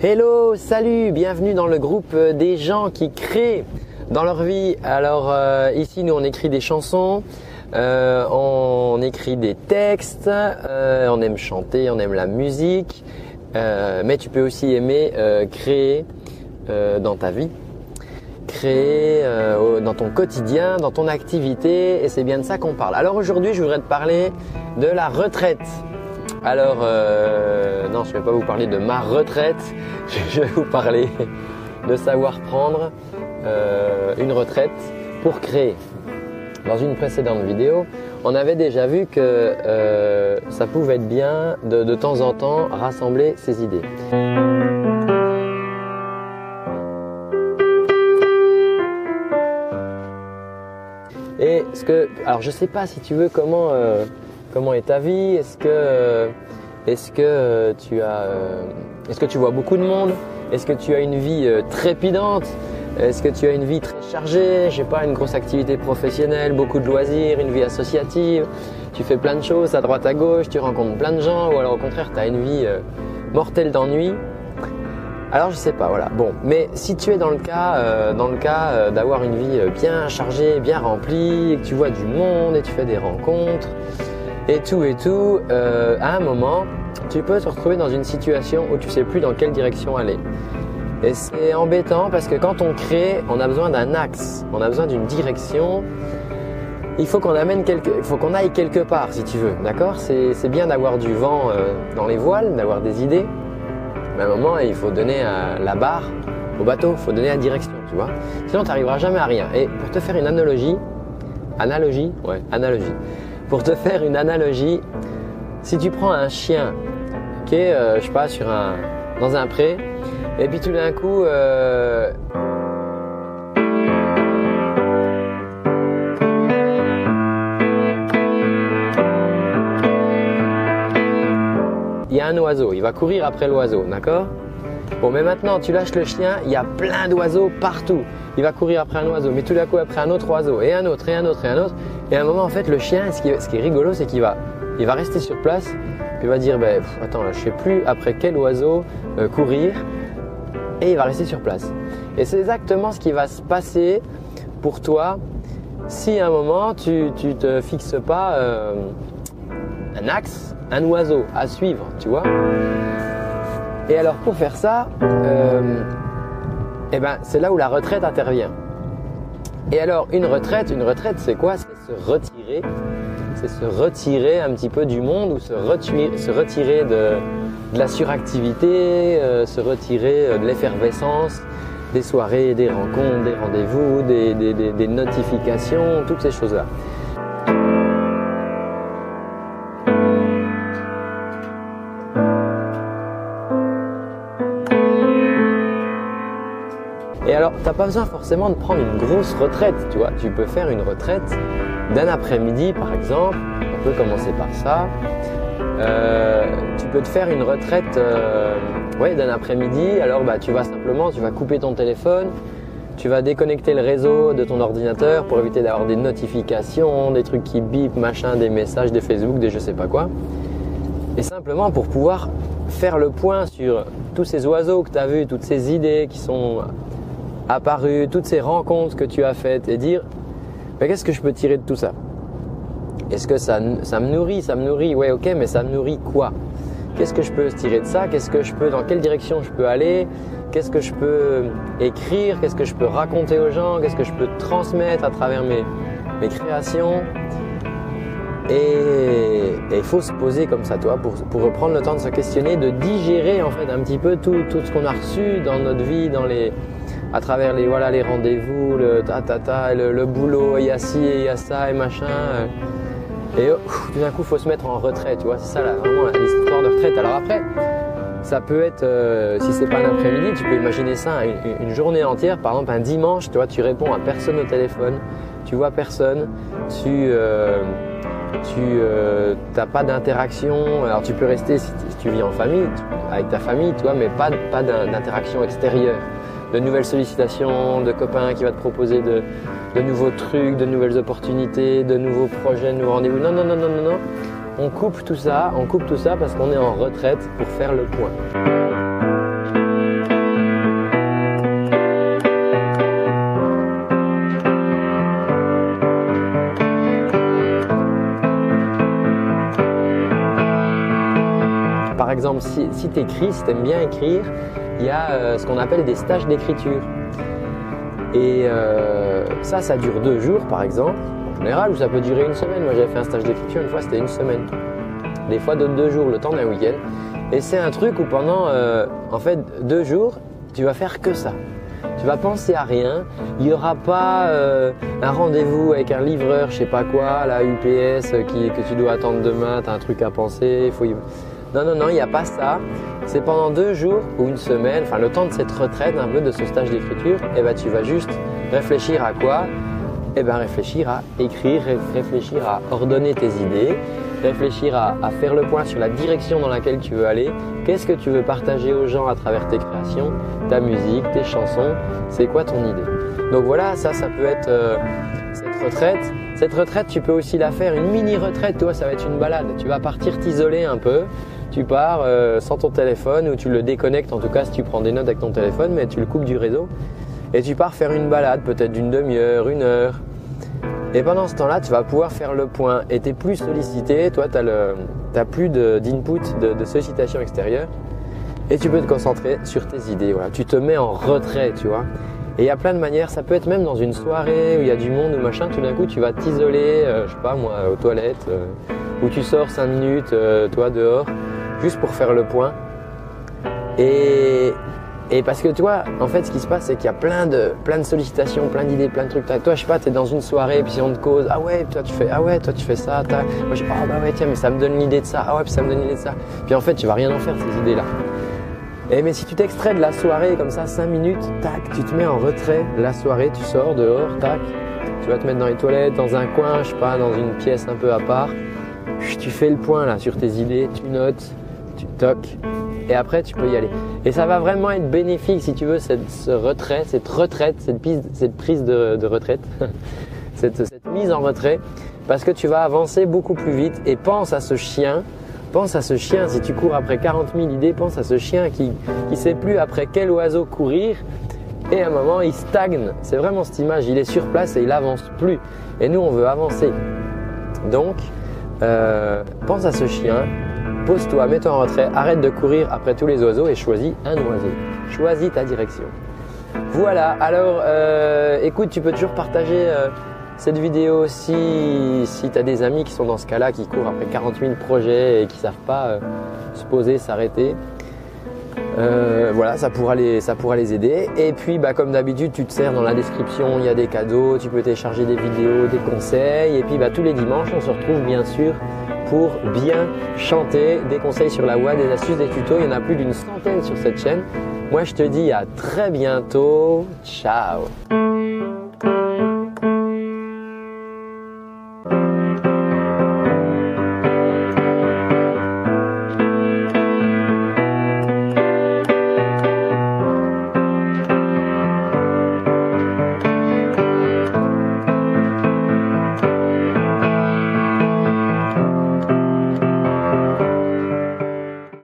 Hello, salut, bienvenue dans le groupe des gens qui créent dans leur vie. Alors euh, ici, nous on écrit des chansons, euh, on écrit des textes, euh, on aime chanter, on aime la musique, mais tu peux aussi aimer créer dans ta vie, créer dans ton quotidien, dans ton activité, et c'est bien de ça qu'on parle. Alors aujourd'hui, je voudrais te parler de la retraite. Alors, non, je ne vais pas vous parler de ma retraite, je vais vous parler de savoir prendre euh, une retraite pour créer. Dans une précédente vidéo, on avait déjà vu que euh, ça pouvait être bien de, temps en temps rassembler ses idées. Et ce que, alors je sais pas si tu veux comment euh, comment est ta vie. Est-ce que est-ce que tu as est-ce que tu vois beaucoup de monde Est-ce que tu as une vie trépidante est-ce que tu as une vie très chargée, je sais pas, une grosse activité professionnelle, beaucoup de loisirs, une vie associative, tu fais plein de choses à droite à gauche, tu rencontres plein de gens, ou alors au contraire tu as une vie euh, mortelle d'ennui alors je sais pas, voilà. Bon, mais si tu es dans le cas, euh, dans le cas euh, d'avoir une vie bien chargée, bien remplie, et que tu vois du monde et tu fais des rencontres et tout et tout, à un moment, tu peux te retrouver dans une situation où tu sais plus dans quelle direction aller. Et c'est embêtant parce que quand on crée, on a besoin d'un axe, on a besoin d'une direction. Il faut qu'on amène quelque, il faut qu'on aille quelque part si tu veux, d'accord? C'est, bien d'avoir du vent euh, dans les voiles, d'avoir des idées. Mais à un moment, il faut donner la barre au bateau, il faut donner la direction, tu vois? Sinon, tu n'arriveras jamais à rien. Et pour te faire une analogie, analogie, ouais, analogie. Pour te faire une analogie, si tu prends un chien qui euh, je sais pas, sur un, dans un pré, et puis tout d'un coup, euh, il y a un oiseau, il va courir après l'oiseau, d'accord? Bon, mais maintenant, tu lâches le chien, il y a plein d'oiseaux partout. Il va courir après un oiseau, mais tout d'un coup après un autre oiseau, et un autre, et un autre, et un autre. Et à un moment, en fait, le chien, ce qui est, rigolo, c'est qu'il va, il va rester sur place, puis il va dire, ben, attends, là, je sais plus après quel oiseau euh, courir et il va rester sur place. Et c'est exactement ce qui va se passer pour toi si à un moment tu ne te fixes pas euh, un axe, un oiseau à suivre, tu vois. Et alors pour faire ça, euh, eh ben, c'est là où la retraite intervient. Et alors une retraite, une retraite c'est quoi? C'est se retirer, c'est se retirer un petit peu du monde ou se retirer, se retirer de, de la suractivité, euh, se retirer euh, de l'effervescence, des soirées, des rencontres, des rendez-vous, des, notifications, toutes ces choses-là. Et alors, tu n'as pas besoin forcément de prendre une grosse retraite, tu vois. Tu peux faire une retraite d'un après-midi, par exemple. On peut commencer par ça. Euh, tu peux te faire une retraite euh, d'un après-midi. Alors bah, tu vas simplement, tu vas couper ton téléphone, tu vas déconnecter le réseau de ton ordinateur pour éviter d'avoir des notifications, des trucs qui bip, machin, des messages, des Facebook, des je sais pas quoi. Et simplement pour pouvoir faire le point sur tous ces oiseaux que tu as vus, toutes ces idées qui sont apparues, toutes ces rencontres que tu as faites et dire qu'est-ce que je peux tirer de tout ça? Est-ce que ça, ça me nourrit Ça me nourrit, ouais, ok, mais ça me nourrit quoi? Qu'est-ce que je peux tirer de ça? Qu'est-ce que je peux, dans quelle direction je peux aller? Qu'est-ce que je peux écrire? Qu'est-ce que je peux raconter aux gens? Qu'est-ce que je peux transmettre à travers mes, mes créations? Et il faut se poser comme ça, toi, pour, pour, reprendre le temps de se questionner, de digérer en fait un petit peu tout, tout ce qu'on a reçu dans notre vie, dans les, à travers les voilà les rendez-vous, le ta ta ta, le, boulot, il y a ci, il y a ça et machin. Et tout d'un coup, faut se mettre en retrait, tu vois. C'est ça, là, vraiment, l'histoire de retraite. Alors après, ça peut être, euh, si c'est pas un après-midi, tu peux imaginer ça une, journée entière. Par exemple, un dimanche, tu vois, tu réponds à personne au téléphone, tu vois personne, tu euh, tu n'as euh, pas d'interaction. Alors tu peux rester si, tu vis en famille, avec ta famille, tu vois, mais pas, pas d'interaction extérieure, de nouvelles sollicitations, de copains qui va te proposer de, nouveaux trucs, de nouvelles opportunités, de nouveaux projets, de nouveaux rendez-vous. Non, non, non, non, non, non. On coupe tout ça, on coupe tout ça parce qu'on est en retraite pour faire le point. Par exemple, si, si tu écris, si tu aimes bien écrire, il y a euh, ce qu'on appelle des stages d'écriture. Et euh, ça, ça dure deux jours par exemple, en général, ou ça peut durer une semaine. Moi j'avais fait un stage d'écriture une fois, c'était une semaine. Des fois d'autres deux jours, le temps d'un week-end. Et c'est un truc où pendant euh, en fait deux jours, tu vas faire que ça. Tu vas penser à rien. Il n'y aura pas un rendez-vous avec un livreur, je sais pas quoi, la UPS qui, que tu dois attendre demain, tu as un truc à penser. Faut y... Non, non, non, il n'y a pas ça. C'est pendant deux jours ou une semaine, enfin le temps de cette retraite, un peu de ce stage d'écriture, et eh ben, tu vas juste réfléchir à quoi? Eh ben, réfléchir à écrire, réfléchir à ordonner tes idées, réfléchir à, faire le point sur la direction dans laquelle tu veux aller, qu'est-ce que tu veux partager aux gens à travers tes créations, ta musique, tes chansons, c'est quoi ton idée? Donc voilà, ça, ça peut être euh, cette retraite. Cette retraite, tu peux aussi la faire, une mini retraite, toi, ça va être une balade. Tu vas partir t'isoler un peu, tu pars euh, sans ton téléphone ou tu le déconnectes, en tout cas si tu prends des notes avec ton téléphone, mais tu le coupes du réseau. Et tu pars faire une balade, peut-être d'une demi-heure, une heure, et pendant ce temps-là, tu vas pouvoir faire le point et tu es plus sollicité. Toi, tu n'as plus d'input, de, sollicitation extérieure. Et tu peux te concentrer sur tes idées. Tu te mets en retrait, tu vois. Et il y a plein de manières. Ça peut être même dans une soirée où il y a du monde ou machin. Tout d'un coup, tu vas t'isoler, euh, je sais pas moi, aux toilettes, euh, où tu sors 5 minutes, euh, toi, dehors, juste pour faire le point. Et, et parce que tu vois, en fait, ce qui se passe, c'est qu'il y a plein de, plein de sollicitations, plein d'idées, plein de trucs. Toi, je sais pas, tu es dans une soirée, puis on te cause, ah ouais, toi tu fais, ah ouais, toi tu fais ça, tac. Moi je dis, ah bah ouais, tiens, mais ça me donne l'idée de ça, ah ouais, puis ça me donne l'idée de ça. Puis en fait, tu vas rien en faire ces idées-là. Et mais si tu t'extrais de la soirée comme ça, 5 minutes, tac, tu te mets en retrait. La soirée, tu sors dehors, tac. Tu vas te mettre dans les toilettes, dans un coin, je sais pas, dans une pièce un peu à part. Tu fais le point là sur tes idées, tu notes, tu toques, et après tu peux y aller. Et ça va vraiment être bénéfique si tu veux cette ce retrait, cette retraite, cette, prise, cette prise de, retraite, cette, cette, mise en retrait, parce que tu vas avancer beaucoup plus vite et pense à ce chien. Pense à ce chien, si tu cours après 40 000 idées, pense à ce chien qui ne sait plus après quel oiseau courir et à un moment il stagne. C'est vraiment cette image, il est sur place et il avance plus. Et nous on veut avancer. Donc, euh, pense à ce chien, pose-toi, mets-toi en retrait, arrête de courir après tous les oiseaux et choisis un oiseau. Choisis ta direction. Voilà, alors euh, écoute, tu peux toujours partager euh, cette vidéo si, si tu as des amis qui sont dans ce cas-là, qui courent après 40 000 projets et qui ne savent pas euh, se poser, s'arrêter. voilà, ça pourra, les, aider. Et puis, bah, comme d'habitude, tu te sers dans la description, il y a des cadeaux, tu peux télécharger des vidéos, des conseils. Et puis, bah, tous les dimanches, on se retrouve bien sûr pour bien chanter, des conseils sur la voix, des astuces, des tutos. Il y en a plus d'une centaine sur cette chaîne. Moi, je te dis à très bientôt. Ciao